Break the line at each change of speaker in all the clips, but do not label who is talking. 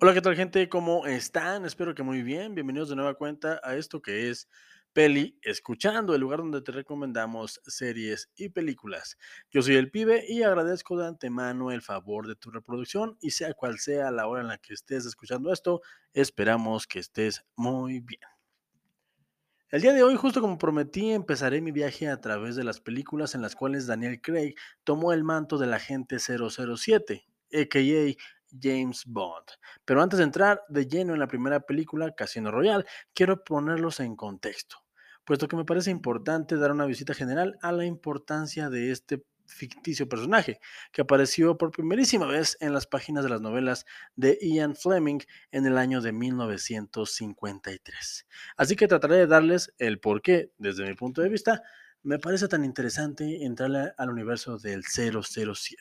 Hola, ¿qué tal gente? ¿Cómo están? Espero que muy bien. Bienvenidos de nueva cuenta a esto que es Peli Escuchando, el lugar donde te recomendamos series y películas. Yo soy el pibe y agradezco de antemano el favor de tu reproducción y sea cual sea la hora en la que estés escuchando esto, esperamos que estés muy bien. El día de hoy, justo como prometí, empezaré mi viaje a través de las películas en las cuales Daniel Craig tomó el manto del agente 007, a.k.a. James Bond. Pero antes de entrar de lleno en la primera película, Casino Royale, quiero ponerlos en contexto, puesto que me parece importante dar una visita general a la importancia de este ficticio personaje, que apareció por primerísima vez en las páginas de las novelas de Ian Fleming en el año de 1953. Así que trataré de darles el por qué, desde mi punto de vista, me parece tan interesante entrar al universo del 007.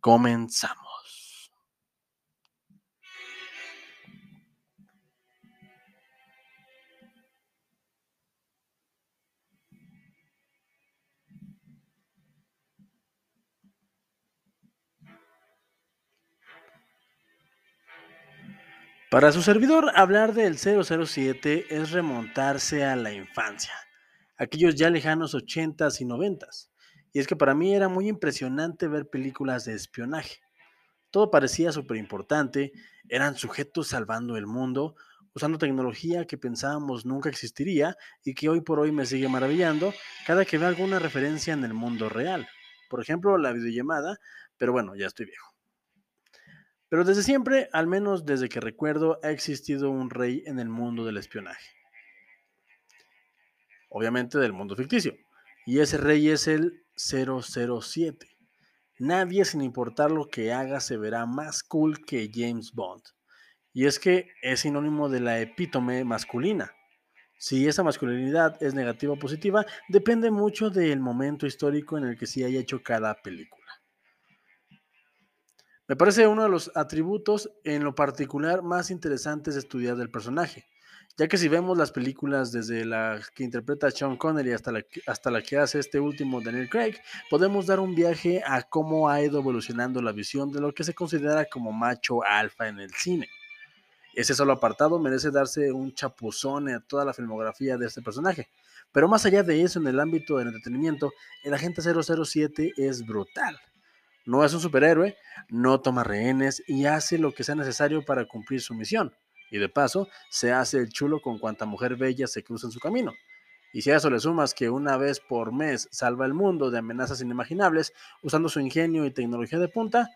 Comenzamos. Para su servidor, hablar del 007 es remontarse a la infancia, aquellos ya lejanos 80s y 90s. Y es que para mí era muy impresionante ver películas de espionaje. Todo parecía súper importante, eran sujetos salvando el mundo, usando tecnología que pensábamos nunca existiría y que hoy por hoy me sigue maravillando cada que veo alguna referencia en el mundo real. Por ejemplo, la videollamada, pero bueno, ya estoy viejo. Pero desde siempre, al menos desde que recuerdo, ha existido un rey en el mundo del espionaje. Obviamente del mundo ficticio. Y ese rey es el 007. Nadie, sin importar lo que haga, se verá más cool que James Bond. Y es que es sinónimo de la epítome masculina. Si esa masculinidad es negativa o positiva, depende mucho del momento histórico en el que se haya hecho cada película. Me parece uno de los atributos en lo particular más interesantes de estudiar del personaje, ya que si vemos las películas desde la que interpreta Sean Connery hasta la, que, hasta la que hace este último Daniel Craig, podemos dar un viaje a cómo ha ido evolucionando la visión de lo que se considera como macho alfa en el cine. Ese solo apartado merece darse un chapuzón a toda la filmografía de este personaje. Pero más allá de eso, en el ámbito del entretenimiento, el agente 007 es brutal no es un superhéroe, no toma rehenes y hace lo que sea necesario para cumplir su misión. Y de paso, se hace el chulo con cuanta mujer bella se cruza en su camino. Y si a eso le sumas que una vez por mes salva el mundo de amenazas inimaginables usando su ingenio y tecnología de punta,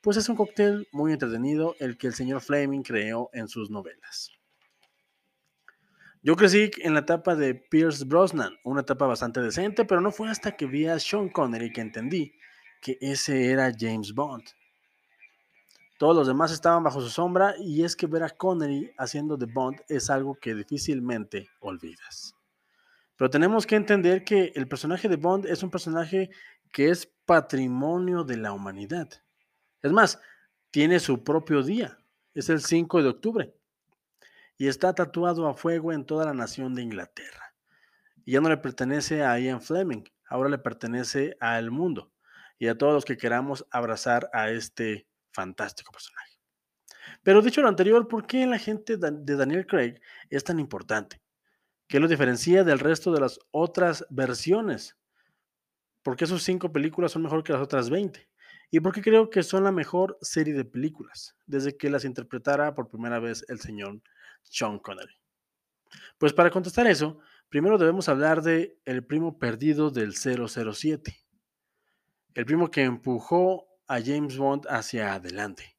pues es un cóctel muy entretenido el que el señor Fleming creó en sus novelas. Yo crecí en la etapa de Pierce Brosnan, una etapa bastante decente, pero no fue hasta que vi a Sean Connery que entendí que ese era James Bond. Todos los demás estaban bajo su sombra y es que ver a Connery haciendo de Bond es algo que difícilmente olvidas. Pero tenemos que entender que el personaje de Bond es un personaje que es patrimonio de la humanidad. Es más, tiene su propio día. Es el 5 de octubre. Y está tatuado a fuego en toda la nación de Inglaterra. Y ya no le pertenece a Ian Fleming, ahora le pertenece al mundo y a todos los que queramos abrazar a este fantástico personaje. Pero dicho lo anterior, ¿por qué la gente de Daniel Craig es tan importante? ¿Qué lo diferencia del resto de las otras versiones? ¿Por qué sus cinco películas son mejor que las otras 20? ¿Y por qué creo que son la mejor serie de películas desde que las interpretara por primera vez el señor Sean Connery? Pues para contestar eso, primero debemos hablar de El primo perdido del 007 el primo que empujó a James Bond hacia adelante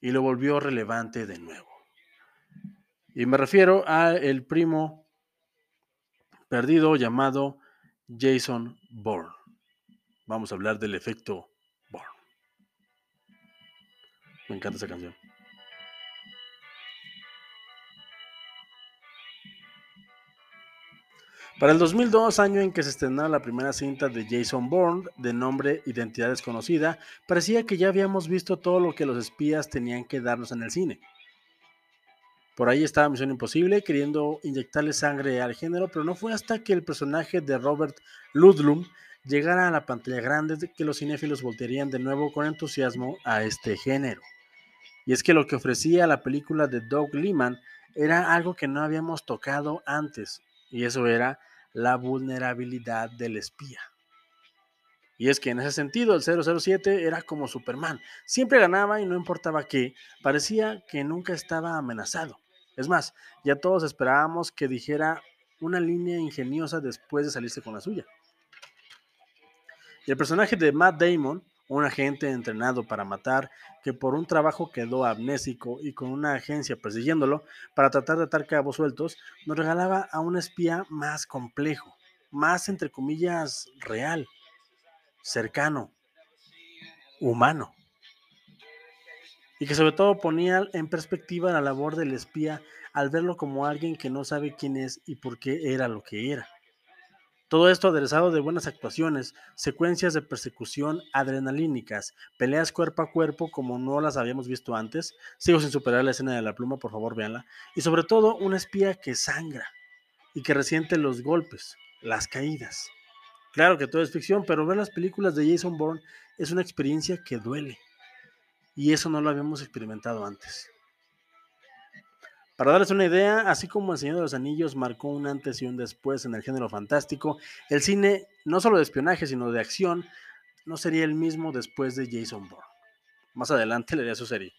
y lo volvió relevante de nuevo. Y me refiero al primo perdido llamado Jason Bourne. Vamos a hablar del efecto Bourne. Me encanta esa canción. Para el 2002, año en que se estrenó la primera cinta de Jason Bourne, de nombre Identidad Desconocida, parecía que ya habíamos visto todo lo que los espías tenían que darnos en el cine. Por ahí estaba Misión Imposible, queriendo inyectarle sangre al género, pero no fue hasta que el personaje de Robert Ludlum llegara a la pantalla grande que los cinéfilos voltearían de nuevo con entusiasmo a este género. Y es que lo que ofrecía la película de Doug Liman era algo que no habíamos tocado antes, y eso era la vulnerabilidad del espía. Y es que en ese sentido el 007 era como Superman, siempre ganaba y no importaba qué, parecía que nunca estaba amenazado. Es más, ya todos esperábamos que dijera una línea ingeniosa después de salirse con la suya. Y el personaje de Matt Damon, un agente entrenado para matar, que por un trabajo quedó amnésico y con una agencia persiguiéndolo para tratar de atar cabos sueltos, nos regalaba a un espía más complejo, más entre comillas real, cercano, humano. Y que sobre todo ponía en perspectiva la labor del espía al verlo como alguien que no sabe quién es y por qué era lo que era. Todo esto aderezado de buenas actuaciones, secuencias de persecución adrenalínicas, peleas cuerpo a cuerpo como no las habíamos visto antes. Sigo sin superar la escena de la pluma, por favor véanla. Y sobre todo un espía que sangra y que resiente los golpes, las caídas. Claro que todo es ficción, pero ver las películas de Jason Bourne es una experiencia que duele. Y eso no lo habíamos experimentado antes. Para darles una idea, así como El Señor de los Anillos marcó un antes y un después en el género fantástico, el cine, no solo de espionaje, sino de acción, no sería el mismo después de Jason Bourne. Más adelante le daría su serie.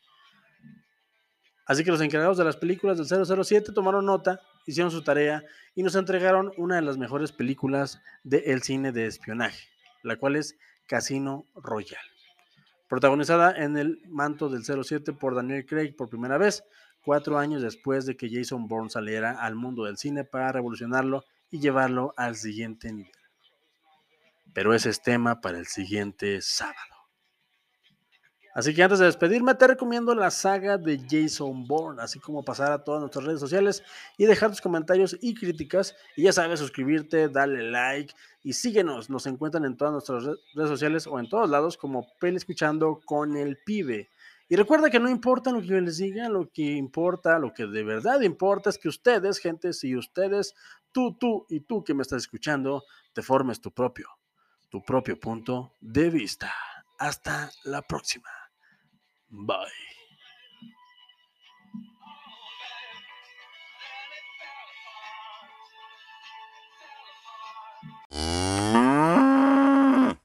Así que los encargados de las películas del 007 tomaron nota hicieron su tarea y nos entregaron una de las mejores películas del cine de espionaje, la cual es Casino Royale. Protagonizada en el manto del 07 por Daniel Craig por primera vez, cuatro años después de que Jason Bourne saliera al mundo del cine para revolucionarlo y llevarlo al siguiente nivel. Pero ese es tema para el siguiente sábado. Así que antes de despedirme, te recomiendo la saga de Jason Bourne, así como pasar a todas nuestras redes sociales y dejar tus comentarios y críticas. Y ya sabes, suscribirte, darle like y síguenos. Nos encuentran en todas nuestras redes sociales o en todos lados como Pele Escuchando con el Pibe. Y recuerda que no importa lo que yo les diga, lo que importa, lo que de verdad importa es que ustedes, gente, si ustedes, tú, tú y tú que me estás escuchando, te formes tu propio, tu propio punto de vista. Hasta la próxima. Bye.